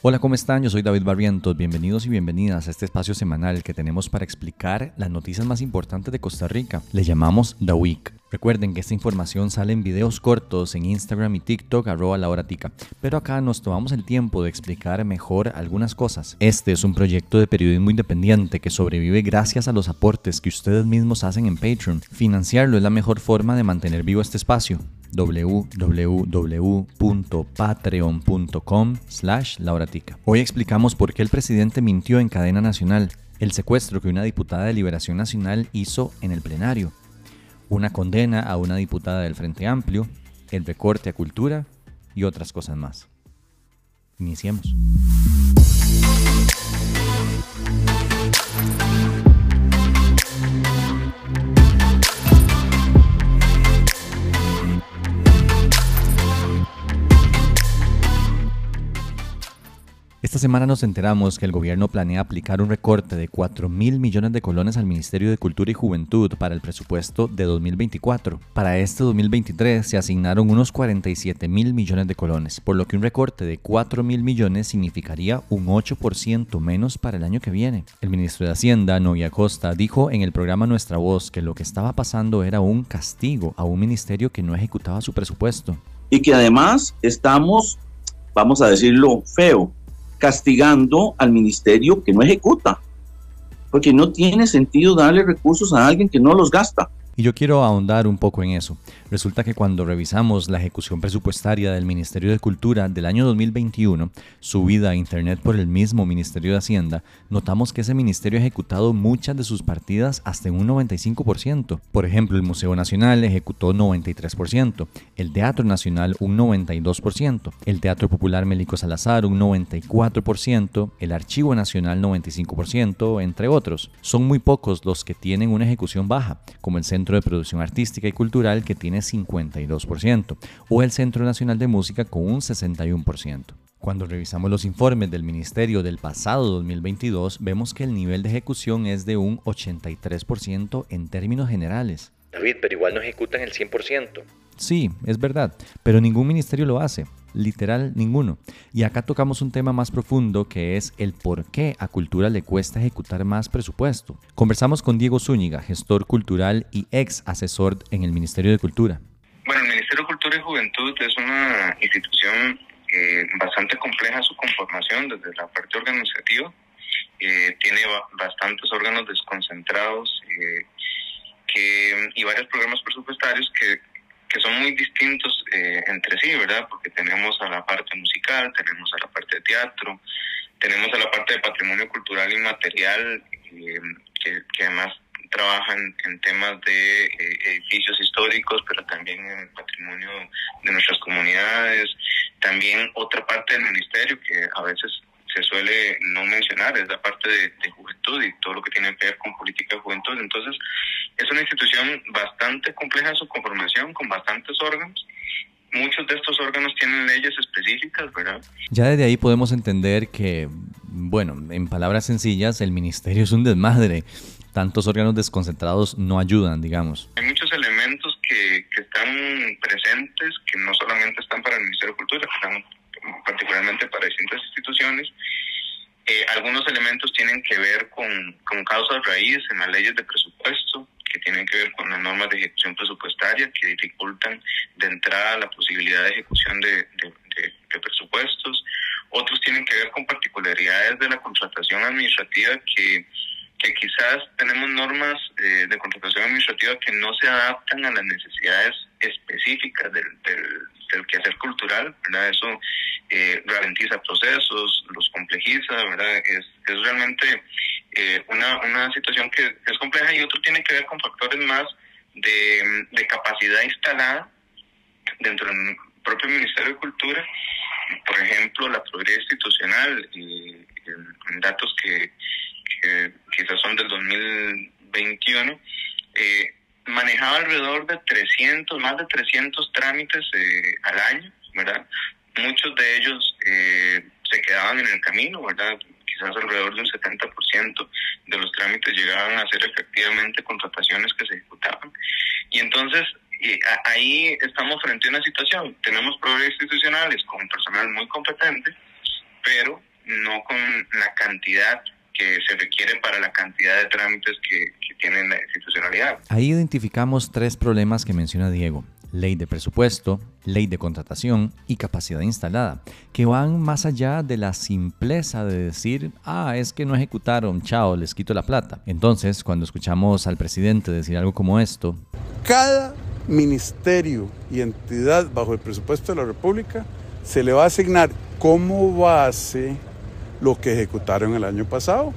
Hola, ¿cómo están? Yo soy David Barrientos. Bienvenidos y bienvenidas a este espacio semanal que tenemos para explicar las noticias más importantes de Costa Rica. Le llamamos The Week. Recuerden que esta información sale en videos cortos en Instagram y TikTok, arroba la hora tica. Pero acá nos tomamos el tiempo de explicar mejor algunas cosas. Este es un proyecto de periodismo independiente que sobrevive gracias a los aportes que ustedes mismos hacen en Patreon. Financiarlo es la mejor forma de mantener vivo este espacio www.patreon.com slash lauratica. Hoy explicamos por qué el presidente mintió en cadena nacional, el secuestro que una diputada de Liberación Nacional hizo en el plenario, una condena a una diputada del Frente Amplio, el recorte a cultura y otras cosas más. Iniciemos. Esta semana nos enteramos que el gobierno planea aplicar un recorte de 4 mil millones de colones al Ministerio de Cultura y Juventud para el presupuesto de 2024. Para este 2023 se asignaron unos 47 mil millones de colones, por lo que un recorte de 4 mil millones significaría un 8% menos para el año que viene. El ministro de Hacienda, Novia Costa, dijo en el programa Nuestra Voz que lo que estaba pasando era un castigo a un ministerio que no ejecutaba su presupuesto. Y que además estamos, vamos a decirlo feo, castigando al ministerio que no ejecuta, porque no tiene sentido darle recursos a alguien que no los gasta. Y yo quiero ahondar un poco en eso. Resulta que cuando revisamos la ejecución presupuestaria del Ministerio de Cultura del año 2021, subida a Internet por el mismo Ministerio de Hacienda, notamos que ese ministerio ha ejecutado muchas de sus partidas hasta un 95%. Por ejemplo, el Museo Nacional ejecutó 93%, el Teatro Nacional un 92%, el Teatro Popular Melico Salazar un 94%, el Archivo Nacional 95%, entre otros. Son muy pocos los que tienen una ejecución baja, como el Centro de Producción Artística y Cultural que tiene 52%, o el Centro Nacional de Música con un 61%. Cuando revisamos los informes del Ministerio del pasado 2022, vemos que el nivel de ejecución es de un 83% en términos generales. David, pero igual no ejecutan el 100%. Sí, es verdad, pero ningún ministerio lo hace literal ninguno. Y acá tocamos un tema más profundo que es el por qué a Cultura le cuesta ejecutar más presupuesto. Conversamos con Diego Zúñiga, gestor cultural y ex asesor en el Ministerio de Cultura. Bueno, el Ministerio de Cultura y Juventud es una institución eh, bastante compleja su conformación desde la parte organizativa. Eh, tiene bastantes órganos desconcentrados eh, que, y varios programas presupuestarios que que son muy distintos eh, entre sí, ¿verdad? Porque tenemos a la parte musical, tenemos a la parte de teatro, tenemos a la parte de patrimonio cultural inmaterial, eh, que, además trabajan en temas de eh, edificios históricos, pero también en el patrimonio de nuestras comunidades. También otra parte del ministerio que a veces se suele no mencionar es la parte de, de juventud y todo lo que tiene que ver con política de juventud. Entonces, es una institución bastante compleja en su conformación, con bastantes órganos. Muchos de estos órganos tienen leyes específicas, ¿verdad? Ya desde ahí podemos entender que, bueno, en palabras sencillas, el ministerio es un desmadre. Tantos órganos desconcentrados no ayudan, digamos. Hay muchos elementos que, que están presentes, que no solamente están para el Ministerio de Cultura, que están particularmente para distintas instituciones. Eh, algunos elementos tienen que ver con, con causas raíz en las leyes de presupuesto, que tienen que ver con las normas de ejecución presupuestaria que dificultan de entrada la posibilidad de ejecución de, de, presupuestos. Otros tienen que ver con particularidades de la contratación administrativa que, que quizás tenemos normas eh, de contratación administrativa que no se adaptan a las necesidades específicas del, del, del quehacer cultural, ¿verdad? Eso eh, ralentiza procesos, los complejiza, ¿verdad? Es, es realmente eh, una, una situación que es compleja y otro tiene que ver con factores más de, de capacidad instalada dentro del propio Ministerio de Cultura, por ejemplo, la progresión institucional y, datos que, que, quizás son del 2021, eh, manejaba alrededor de 300, más de 300 trámites eh, al año, ¿verdad? Muchos de ellos eh, se quedaban en el camino, ¿verdad? quizás alrededor de un 70% de los trámites llegaban a ser efectivamente contrataciones que se ejecutaban. Y entonces ahí estamos frente a una situación. Tenemos proveedores institucionales con personal muy competente, pero no con la cantidad que se requiere para la cantidad de trámites que, que tiene la institucionalidad. Ahí identificamos tres problemas que menciona Diego ley de presupuesto, ley de contratación y capacidad instalada, que van más allá de la simpleza de decir, ah, es que no ejecutaron, chao, les quito la plata. Entonces, cuando escuchamos al presidente decir algo como esto, cada ministerio y entidad bajo el presupuesto de la República se le va a asignar como base lo que ejecutaron el año pasado.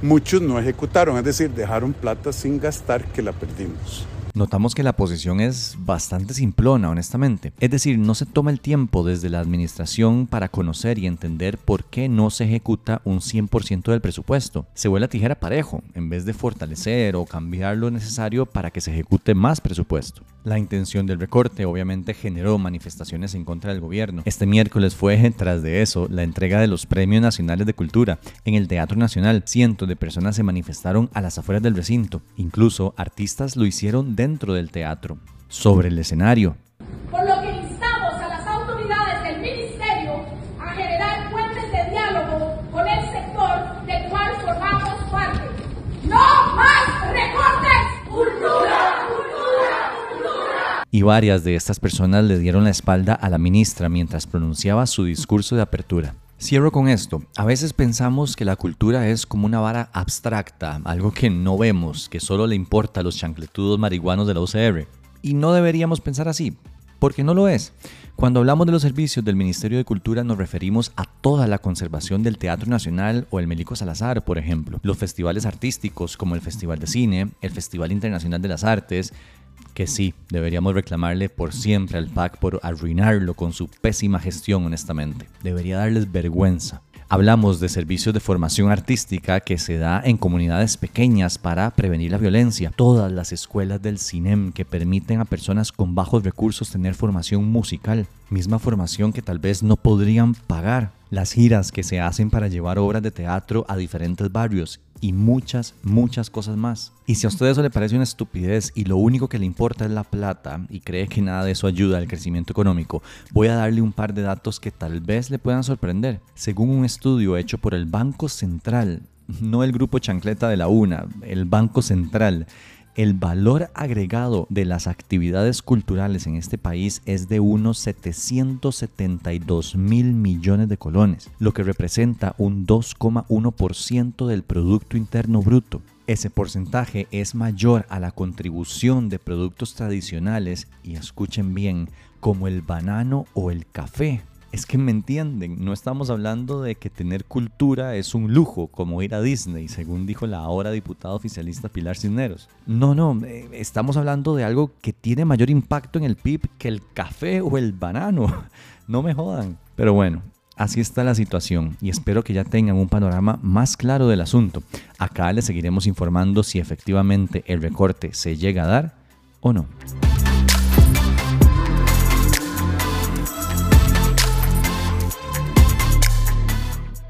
Muchos no ejecutaron, es decir, dejaron plata sin gastar que la perdimos. Notamos que la posición es bastante simplona, honestamente. Es decir, no se toma el tiempo desde la administración para conocer y entender por qué no se ejecuta un 100% del presupuesto. Se vuelve la tijera parejo, en vez de fortalecer o cambiar lo necesario para que se ejecute más presupuesto. La intención del recorte obviamente generó manifestaciones en contra del gobierno. Este miércoles fue, tras de eso, la entrega de los Premios Nacionales de Cultura. En el Teatro Nacional, cientos de personas se manifestaron a las afueras del recinto. Incluso artistas lo hicieron de dentro del teatro, sobre el escenario. Por lo que instamos a las autoridades del Ministerio a generar fuentes de diálogo con el sector del cual formamos parte. ¡No más recortes! ¡Cultura! ¡Cultura! ¡Cultura! Y varias de estas personas le dieron la espalda a la ministra mientras pronunciaba su discurso de apertura. Cierro con esto. A veces pensamos que la cultura es como una vara abstracta, algo que no vemos, que solo le importa a los chancletudos marihuanos de la UCR. Y no deberíamos pensar así, porque no lo es. Cuando hablamos de los servicios del Ministerio de Cultura nos referimos a toda la conservación del Teatro Nacional o el Melico Salazar, por ejemplo, los festivales artísticos como el Festival de Cine, el Festival Internacional de las Artes, que sí, deberíamos reclamarle por siempre al PAC por arruinarlo con su pésima gestión, honestamente. Debería darles vergüenza. Hablamos de servicios de formación artística que se da en comunidades pequeñas para prevenir la violencia. Todas las escuelas del CINEM que permiten a personas con bajos recursos tener formación musical, misma formación que tal vez no podrían pagar. Las giras que se hacen para llevar obras de teatro a diferentes barrios y muchas, muchas cosas más. Y si a usted eso le parece una estupidez y lo único que le importa es la plata y cree que nada de eso ayuda al crecimiento económico, voy a darle un par de datos que tal vez le puedan sorprender. Según un estudio hecho por el Banco Central, no el grupo chancleta de la UNA, el Banco Central, el valor agregado de las actividades culturales en este país es de unos 772 mil millones de colones, lo que representa un 2,1% del Producto Interno Bruto. Ese porcentaje es mayor a la contribución de productos tradicionales, y escuchen bien, como el banano o el café, es que me entienden, no estamos hablando de que tener cultura es un lujo, como ir a Disney, según dijo la ahora diputada oficialista Pilar Cisneros. No, no, eh, estamos hablando de algo que tiene mayor impacto en el PIB que el café o el banano. No me jodan. Pero bueno, así está la situación y espero que ya tengan un panorama más claro del asunto. Acá les seguiremos informando si efectivamente el recorte se llega a dar o no.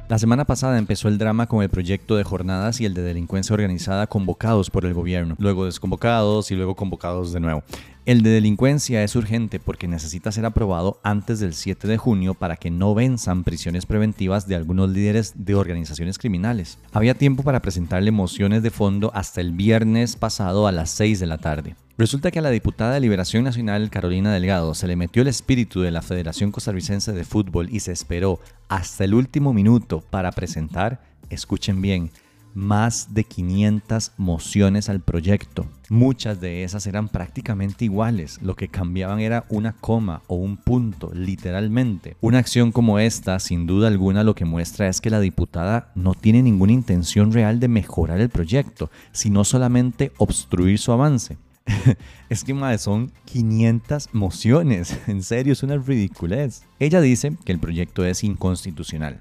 La semana pasada empezó el drama con el proyecto de jornadas y el de delincuencia organizada convocados por el gobierno, luego desconvocados y luego convocados de nuevo. El de delincuencia es urgente porque necesita ser aprobado antes del 7 de junio para que no venzan prisiones preventivas de algunos líderes de organizaciones criminales. Había tiempo para presentarle mociones de fondo hasta el viernes pasado a las 6 de la tarde. Resulta que a la diputada de Liberación Nacional, Carolina Delgado, se le metió el espíritu de la Federación Costarricense de Fútbol y se esperó hasta el último minuto para presentar, escuchen bien, más de 500 mociones al proyecto. Muchas de esas eran prácticamente iguales, lo que cambiaban era una coma o un punto, literalmente. Una acción como esta, sin duda alguna, lo que muestra es que la diputada no tiene ninguna intención real de mejorar el proyecto, sino solamente obstruir su avance. es que son 500 mociones. En serio, es una ridiculez. Ella dice que el proyecto es inconstitucional.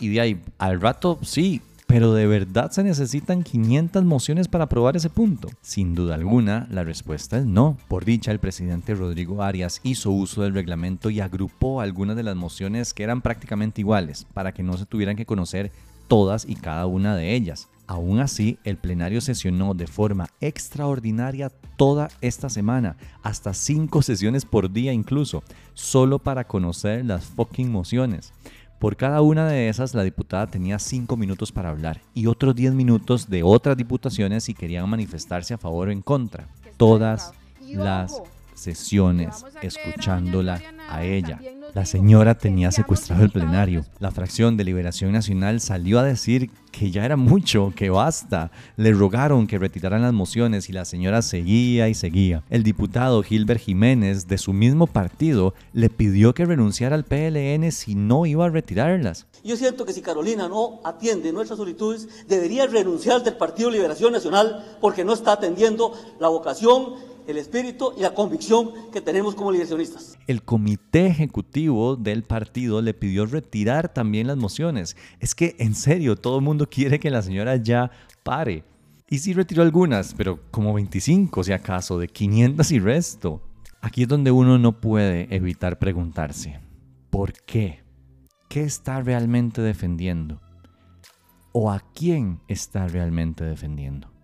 Y de ahí, al rato, sí, pero de verdad se necesitan 500 mociones para aprobar ese punto. Sin duda alguna, la respuesta es no. Por dicha, el presidente Rodrigo Arias hizo uso del reglamento y agrupó algunas de las mociones que eran prácticamente iguales, para que no se tuvieran que conocer todas y cada una de ellas. Aún así, el plenario sesionó de forma extraordinaria toda esta semana, hasta cinco sesiones por día incluso, solo para conocer las fucking mociones. Por cada una de esas, la diputada tenía cinco minutos para hablar y otros 10 minutos de otras diputaciones si querían manifestarse a favor o en contra. Todas las sesiones escuchándola a ella. La señora tenía secuestrado el plenario. La fracción de Liberación Nacional salió a decir que ya era mucho, que basta. Le rogaron que retiraran las mociones y la señora seguía y seguía. El diputado Gilbert Jiménez, de su mismo partido, le pidió que renunciara al PLN si no iba a retirarlas. Yo siento que si Carolina no atiende nuestras solicitudes, debería renunciar del Partido Liberación Nacional porque no está atendiendo la vocación el espíritu y la convicción que tenemos como liberacionistas. El comité ejecutivo del partido le pidió retirar también las mociones. Es que, en serio, todo el mundo quiere que la señora ya pare. Y sí retiró algunas, pero como 25 si acaso, de 500 y resto. Aquí es donde uno no puede evitar preguntarse, ¿por qué? ¿Qué está realmente defendiendo? ¿O a quién está realmente defendiendo?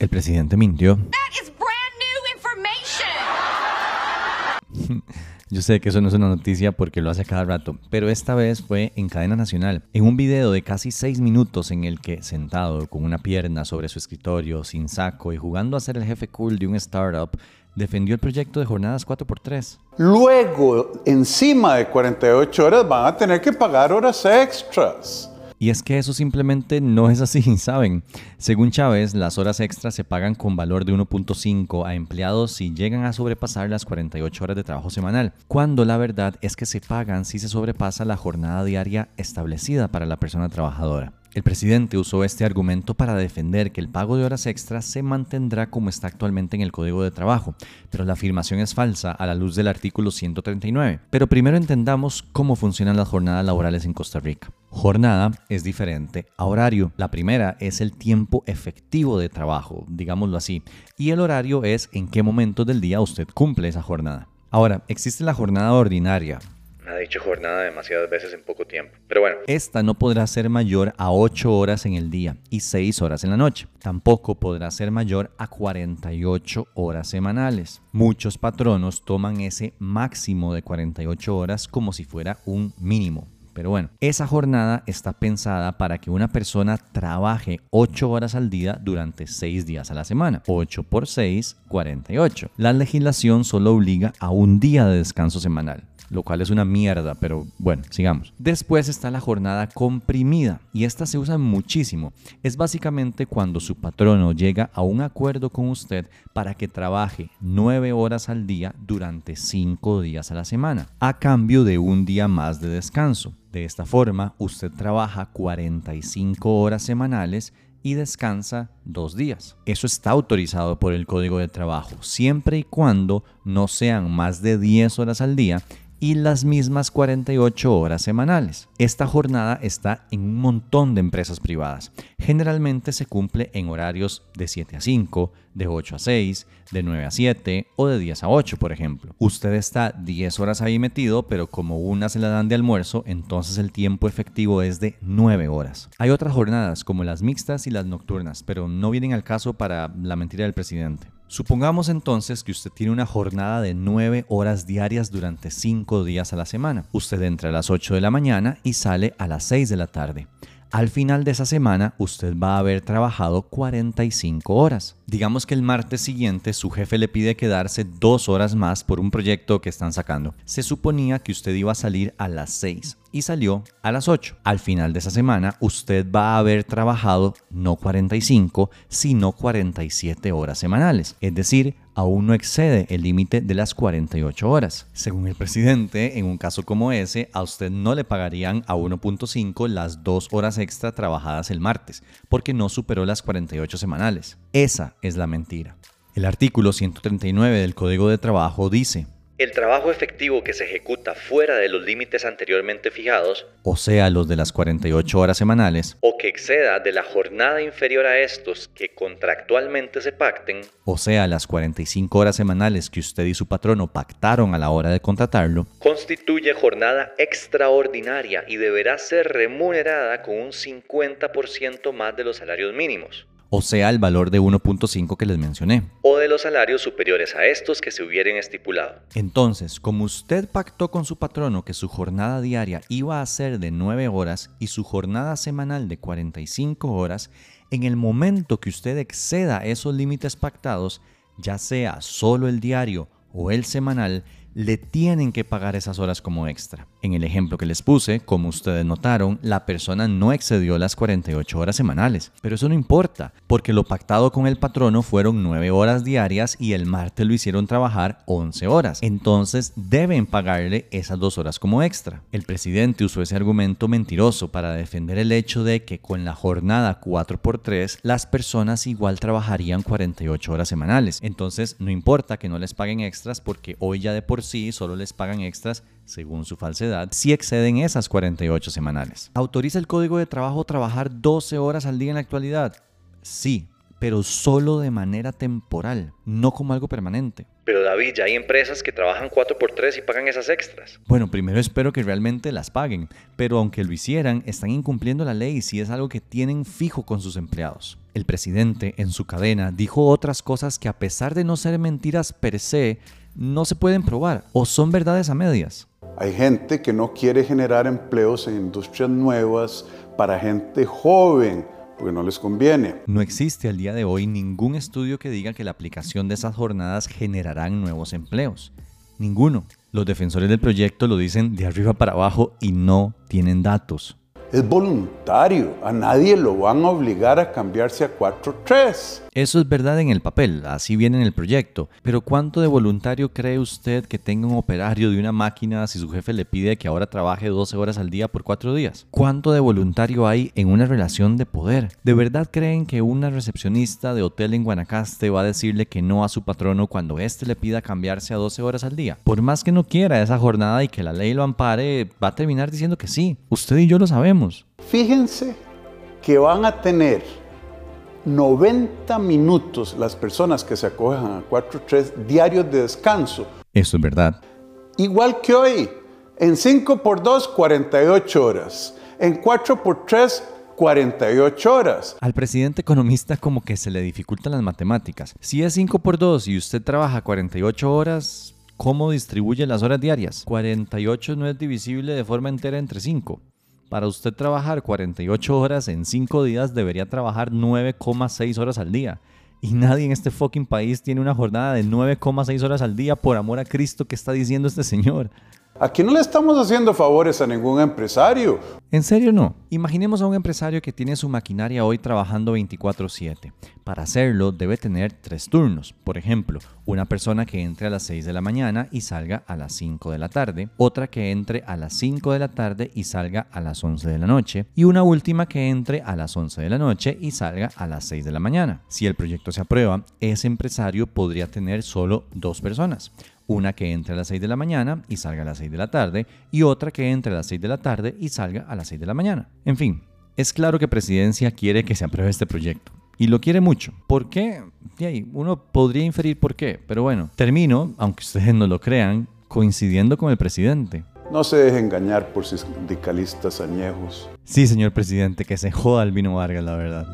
El presidente mintió. Yo sé que eso no es una noticia porque lo hace cada rato, pero esta vez fue en cadena nacional, en un video de casi 6 minutos en el que, sentado con una pierna sobre su escritorio, sin saco y jugando a ser el jefe cool de un startup, defendió el proyecto de jornadas 4x3. Luego, encima de 48 horas, van a tener que pagar horas extras. Y es que eso simplemente no es así, ¿saben? Según Chávez, las horas extras se pagan con valor de 1.5 a empleados si llegan a sobrepasar las 48 horas de trabajo semanal, cuando la verdad es que se pagan si se sobrepasa la jornada diaria establecida para la persona trabajadora. El presidente usó este argumento para defender que el pago de horas extras se mantendrá como está actualmente en el Código de Trabajo, pero la afirmación es falsa a la luz del artículo 139. Pero primero entendamos cómo funcionan las jornadas laborales en Costa Rica. Jornada es diferente a horario. La primera es el tiempo efectivo de trabajo, digámoslo así, y el horario es en qué momento del día usted cumple esa jornada. Ahora, existe la jornada ordinaria, ha dicho jornada demasiadas veces en poco tiempo. Pero bueno. Esta no podrá ser mayor a 8 horas en el día y 6 horas en la noche. Tampoco podrá ser mayor a 48 horas semanales. Muchos patronos toman ese máximo de 48 horas como si fuera un mínimo. Pero bueno, esa jornada está pensada para que una persona trabaje 8 horas al día durante 6 días a la semana. 8 por 6, 48. La legislación solo obliga a un día de descanso semanal lo cual es una mierda, pero bueno, sigamos. Después está la jornada comprimida y esta se usa muchísimo. Es básicamente cuando su patrono llega a un acuerdo con usted para que trabaje 9 horas al día durante 5 días a la semana, a cambio de un día más de descanso. De esta forma, usted trabaja 45 horas semanales y descansa dos días. Eso está autorizado por el Código de Trabajo, siempre y cuando no sean más de 10 horas al día y las mismas 48 horas semanales. Esta jornada está en un montón de empresas privadas. Generalmente se cumple en horarios de 7 a 5, de 8 a 6, de 9 a 7 o de 10 a 8, por ejemplo. Usted está 10 horas ahí metido, pero como una se la dan de almuerzo, entonces el tiempo efectivo es de 9 horas. Hay otras jornadas como las mixtas y las nocturnas, pero no vienen al caso para la mentira del presidente. Supongamos entonces que usted tiene una jornada de 9 horas diarias durante 5 días a la semana. Usted entra a las 8 de la mañana y sale a las 6 de la tarde. Al final de esa semana, usted va a haber trabajado 45 horas. Digamos que el martes siguiente su jefe le pide quedarse dos horas más por un proyecto que están sacando. Se suponía que usted iba a salir a las 6 y salió a las 8. Al final de esa semana, usted va a haber trabajado no 45, sino 47 horas semanales. Es decir, aún no excede el límite de las 48 horas. Según el presidente, en un caso como ese, a usted no le pagarían a 1.5 las dos horas extra trabajadas el martes, porque no superó las 48 semanales. Esa es la mentira. El artículo 139 del Código de Trabajo dice, el trabajo efectivo que se ejecuta fuera de los límites anteriormente fijados, o sea, los de las 48 horas semanales, o que exceda de la jornada inferior a estos que contractualmente se pacten, o sea, las 45 horas semanales que usted y su patrono pactaron a la hora de contratarlo, constituye jornada extraordinaria y deberá ser remunerada con un 50% más de los salarios mínimos. O sea, el valor de 1.5 que les mencioné. O de los salarios superiores a estos que se hubieran estipulado. Entonces, como usted pactó con su patrono que su jornada diaria iba a ser de 9 horas y su jornada semanal de 45 horas, en el momento que usted exceda esos límites pactados, ya sea solo el diario o el semanal, le tienen que pagar esas horas como extra. En el ejemplo que les puse, como ustedes notaron, la persona no excedió las 48 horas semanales, pero eso no importa, porque lo pactado con el patrono fueron 9 horas diarias y el martes lo hicieron trabajar 11 horas. Entonces deben pagarle esas dos horas como extra. El presidente usó ese argumento mentiroso para defender el hecho de que con la jornada 4x3 las personas igual trabajarían 48 horas semanales. Entonces no importa que no les paguen extras porque hoy ya de por sí solo les pagan extras según su falsedad, si exceden esas 48 semanales. ¿Autoriza el Código de Trabajo trabajar 12 horas al día en la actualidad? Sí, pero solo de manera temporal, no como algo permanente. Pero David, ya hay empresas que trabajan 4x3 y pagan esas extras. Bueno, primero espero que realmente las paguen, pero aunque lo hicieran, están incumpliendo la ley si es algo que tienen fijo con sus empleados. El presidente, en su cadena, dijo otras cosas que a pesar de no ser mentiras per se, no se pueden probar o son verdades a medias. Hay gente que no quiere generar empleos en industrias nuevas para gente joven, porque no les conviene. No existe al día de hoy ningún estudio que diga que la aplicación de esas jornadas generarán nuevos empleos. Ninguno. Los defensores del proyecto lo dicen de arriba para abajo y no tienen datos. Es voluntario, a nadie lo van a obligar a cambiarse a 4.3. Eso es verdad en el papel, así viene en el proyecto, pero ¿cuánto de voluntario cree usted que tenga un operario de una máquina si su jefe le pide que ahora trabaje 12 horas al día por 4 días? ¿Cuánto de voluntario hay en una relación de poder? ¿De verdad creen que una recepcionista de hotel en Guanacaste va a decirle que no a su patrono cuando éste le pida cambiarse a 12 horas al día? Por más que no quiera esa jornada y que la ley lo ampare, va a terminar diciendo que sí. Usted y yo lo sabemos. Fíjense que van a tener 90 minutos las personas que se acojan a 4-3 diarios de descanso. Eso es verdad. Igual que hoy, en 5 por 2, 48 horas. En 4 por 3, 48 horas. Al presidente economista como que se le dificultan las matemáticas. Si es 5 por 2 y usted trabaja 48 horas, ¿cómo distribuye las horas diarias? 48 no es divisible de forma entera entre 5. Para usted trabajar 48 horas en 5 días debería trabajar 9,6 horas al día. Y nadie en este fucking país tiene una jornada de 9,6 horas al día por amor a Cristo que está diciendo este señor. Aquí no le estamos haciendo favores a ningún empresario. En serio no. Imaginemos a un empresario que tiene su maquinaria hoy trabajando 24/7. Para hacerlo debe tener tres turnos. Por ejemplo, una persona que entre a las 6 de la mañana y salga a las 5 de la tarde, otra que entre a las 5 de la tarde y salga a las 11 de la noche, y una última que entre a las 11 de la noche y salga a las 6 de la mañana. Si el proyecto se aprueba, ese empresario podría tener solo dos personas una que entre a las 6 de la mañana y salga a las 6 de la tarde, y otra que entre a las 6 de la tarde y salga a las 6 de la mañana. En fin, es claro que Presidencia quiere que se apruebe este proyecto. Y lo quiere mucho. ¿Por qué? Uno podría inferir por qué, pero bueno, termino, aunque ustedes no lo crean, coincidiendo con el presidente. No se deje engañar por sindicalistas añejos. Sí, señor presidente, que se joda el vino Vargas, la verdad.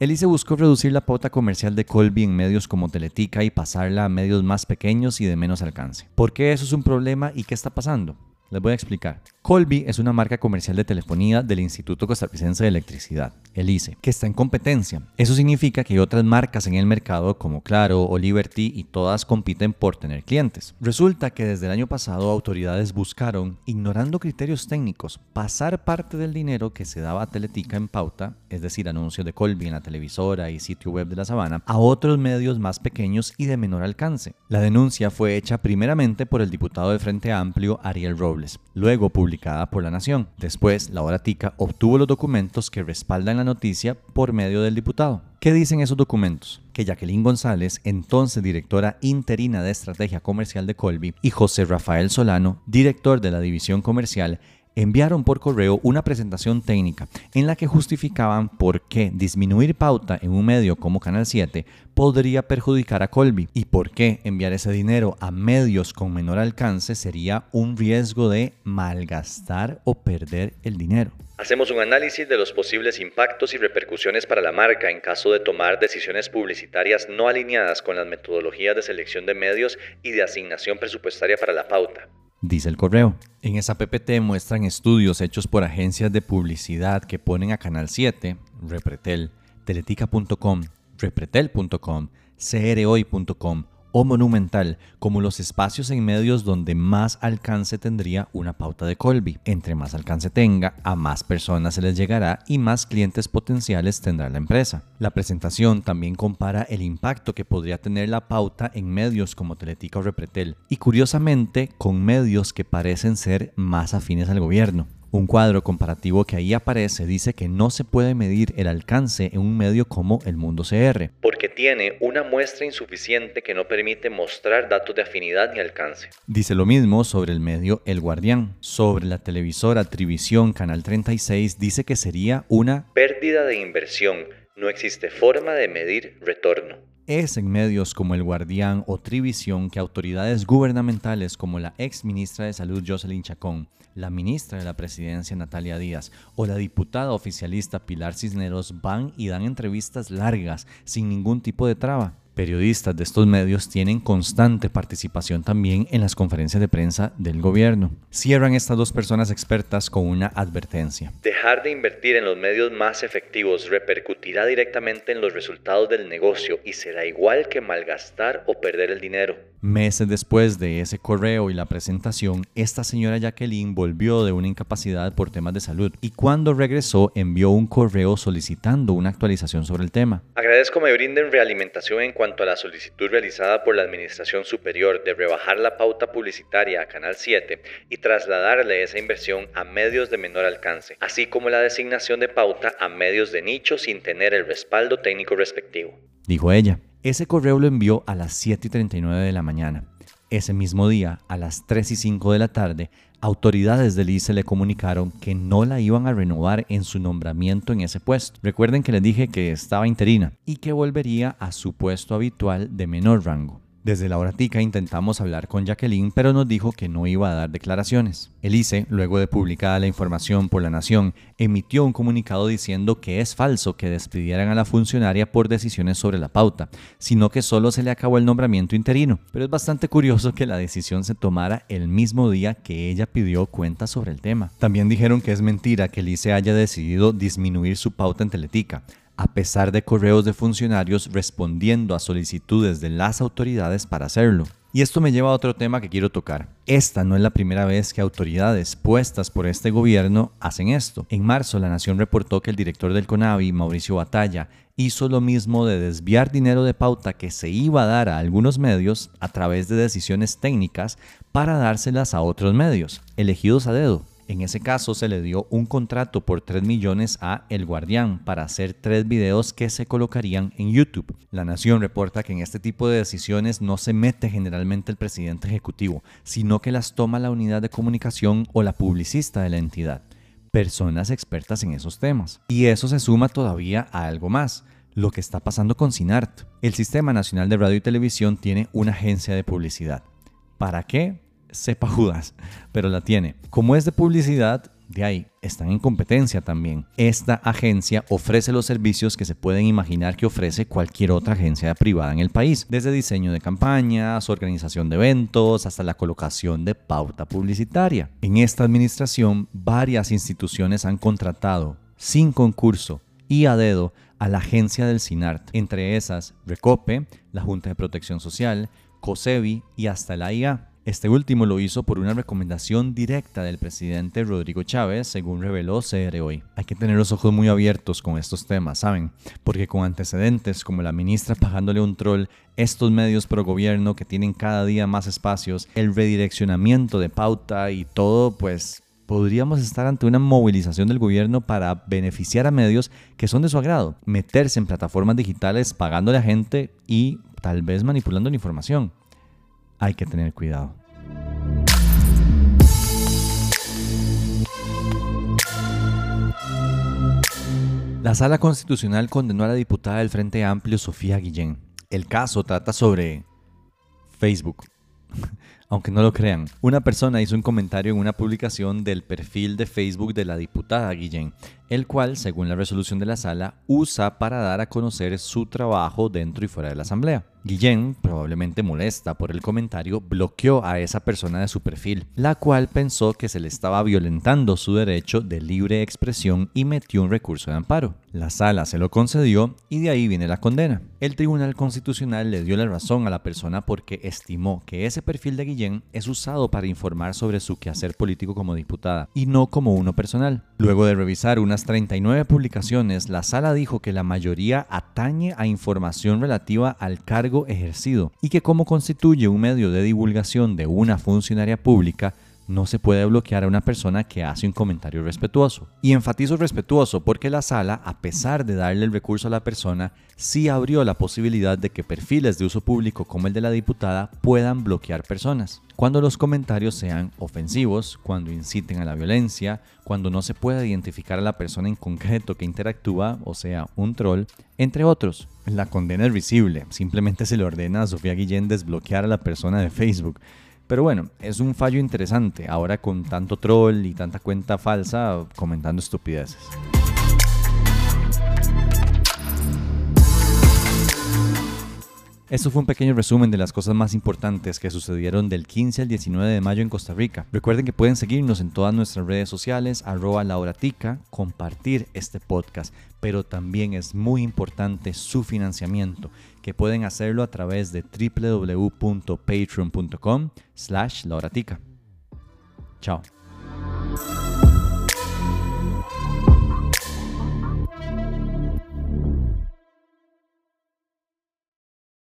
Elise buscó reducir la pauta comercial de Colby en medios como Teletica y pasarla a medios más pequeños y de menos alcance. ¿Por qué eso es un problema y qué está pasando? Les voy a explicar. Colby es una marca comercial de telefonía del Instituto Costarricense de Electricidad, el ICE, que está en competencia. Eso significa que hay otras marcas en el mercado como Claro o Liberty y todas compiten por tener clientes. Resulta que desde el año pasado autoridades buscaron, ignorando criterios técnicos, pasar parte del dinero que se daba a Teletica en pauta, es decir, anuncios de Colby en la televisora y sitio web de la Sabana, a otros medios más pequeños y de menor alcance. La denuncia fue hecha primeramente por el diputado de Frente Amplio, Ariel Robles luego publicada por La Nación. Después, la hora tica obtuvo los documentos que respaldan la noticia por medio del diputado. ¿Qué dicen esos documentos? Que Jacqueline González, entonces directora interina de estrategia comercial de Colby, y José Rafael Solano, director de la división comercial, enviaron por correo una presentación técnica en la que justificaban por qué disminuir pauta en un medio como Canal 7 podría perjudicar a Colby y por qué enviar ese dinero a medios con menor alcance sería un riesgo de malgastar o perder el dinero. Hacemos un análisis de los posibles impactos y repercusiones para la marca en caso de tomar decisiones publicitarias no alineadas con las metodologías de selección de medios y de asignación presupuestaria para la pauta. Dice el correo. En esa PPT muestran estudios hechos por agencias de publicidad que ponen a Canal 7, Repretel, Teletica.com, Repretel.com, CROI.com o Monumental como los espacios en medios donde más alcance tendría una pauta de Colby. Entre más alcance tenga, a más personas se les llegará y más clientes potenciales tendrá la empresa. La presentación también compara el impacto que podría tener la pauta en medios como Teletica o Repretel y curiosamente con medios que parecen ser más afines al gobierno. Un cuadro comparativo que ahí aparece dice que no se puede medir el alcance en un medio como el Mundo CR. Porque tiene una muestra insuficiente que no permite mostrar datos de afinidad ni alcance. Dice lo mismo sobre el medio El Guardián. Sobre la televisora Trivisión Canal 36 dice que sería una pérdida de inversión. No existe forma de medir retorno. Es en medios como El Guardián o Trivisión que autoridades gubernamentales como la ex ministra de Salud Jocelyn Chacón, la ministra de la Presidencia Natalia Díaz o la diputada oficialista Pilar Cisneros van y dan entrevistas largas sin ningún tipo de traba. Periodistas de estos medios tienen constante participación también en las conferencias de prensa del gobierno. Cierran estas dos personas expertas con una advertencia. Dejar de invertir en los medios más efectivos repercutirá directamente en los resultados del negocio y será igual que malgastar o perder el dinero. Meses después de ese correo y la presentación, esta señora Jacqueline volvió de una incapacidad por temas de salud y cuando regresó envió un correo solicitando una actualización sobre el tema. Agradezco me brinden realimentación en cuanto a la solicitud realizada por la Administración Superior de rebajar la pauta publicitaria a Canal 7 y trasladarle esa inversión a medios de menor alcance, así como la designación de pauta a medios de nicho sin tener el respaldo técnico respectivo. Dijo ella. Ese correo lo envió a las 7 y 39 de la mañana. Ese mismo día, a las 3 y 5 de la tarde, autoridades del ICE le comunicaron que no la iban a renovar en su nombramiento en ese puesto. Recuerden que les dije que estaba interina y que volvería a su puesto habitual de menor rango. Desde la horatica intentamos hablar con Jacqueline, pero nos dijo que no iba a dar declaraciones. El ICE, luego de publicada la información por La Nación, emitió un comunicado diciendo que es falso que despidieran a la funcionaria por decisiones sobre la pauta, sino que solo se le acabó el nombramiento interino. Pero es bastante curioso que la decisión se tomara el mismo día que ella pidió cuenta sobre el tema. También dijeron que es mentira que el ICE haya decidido disminuir su pauta en Teletica a pesar de correos de funcionarios respondiendo a solicitudes de las autoridades para hacerlo. Y esto me lleva a otro tema que quiero tocar. Esta no es la primera vez que autoridades puestas por este gobierno hacen esto. En marzo, La Nación reportó que el director del CONAVI, Mauricio Batalla, hizo lo mismo de desviar dinero de pauta que se iba a dar a algunos medios a través de decisiones técnicas para dárselas a otros medios, elegidos a dedo. En ese caso se le dio un contrato por 3 millones a El Guardián para hacer tres videos que se colocarían en YouTube. La Nación reporta que en este tipo de decisiones no se mete generalmente el presidente ejecutivo, sino que las toma la unidad de comunicación o la publicista de la entidad, personas expertas en esos temas. Y eso se suma todavía a algo más lo que está pasando con SINART. El Sistema Nacional de Radio y Televisión tiene una agencia de publicidad. ¿Para qué? Sepa Judas, pero la tiene. Como es de publicidad, de ahí están en competencia también. Esta agencia ofrece los servicios que se pueden imaginar que ofrece cualquier otra agencia privada en el país, desde diseño de campañas, organización de eventos, hasta la colocación de pauta publicitaria. En esta administración, varias instituciones han contratado sin concurso y a dedo a la agencia del SINART, entre esas Recope, la Junta de Protección Social, COSEBI y hasta la IA. Este último lo hizo por una recomendación directa del presidente Rodrigo Chávez, según reveló CR hoy. Hay que tener los ojos muy abiertos con estos temas, ¿saben? Porque con antecedentes como la ministra pagándole un troll, estos medios pro gobierno que tienen cada día más espacios, el redireccionamiento de pauta y todo, pues podríamos estar ante una movilización del gobierno para beneficiar a medios que son de su agrado, meterse en plataformas digitales pagándole a gente y tal vez manipulando la información hay que tener cuidado. La sala constitucional condenó a la diputada del Frente Amplio, Sofía Guillén. El caso trata sobre Facebook. Aunque no lo crean, una persona hizo un comentario en una publicación del perfil de Facebook de la diputada Guillén, el cual, según la resolución de la sala, usa para dar a conocer su trabajo dentro y fuera de la Asamblea. Guillén, probablemente molesta por el comentario, bloqueó a esa persona de su perfil, la cual pensó que se le estaba violentando su derecho de libre expresión y metió un recurso de amparo. La sala se lo concedió y de ahí viene la condena. El Tribunal Constitucional le dio la razón a la persona porque estimó que ese perfil de Es usado para informar sobre su quehacer político como diputada y no como uno personal. Luego de revisar unas 39 publicaciones, la sala dijo que la mayoría atañe a información relativa al cargo ejercido y que como constituye un medio de divulgación de una funcionaria pública, no se puede bloquear a una persona que hace un comentario respetuoso. Y enfatizo respetuoso porque la sala, a pesar de darle el recurso a la persona, sí abrió la posibilidad de que perfiles de uso público como el de la diputada puedan bloquear personas. Cuando los comentarios sean ofensivos, cuando inciten a la violencia, cuando no se pueda identificar a la persona en concreto que interactúa, o sea, un troll, entre otros. La condena es visible, simplemente se le ordena a Sofía Guillén desbloquear a la persona de Facebook. Pero bueno, es un fallo interesante, ahora con tanto troll y tanta cuenta falsa comentando estupideces. Esto fue un pequeño resumen de las cosas más importantes que sucedieron del 15 al 19 de mayo en Costa Rica. Recuerden que pueden seguirnos en todas nuestras redes sociales, arroba lauratica, compartir este podcast, pero también es muy importante su financiamiento, que pueden hacerlo a través de www.patreon.com slash lauratica. Chao.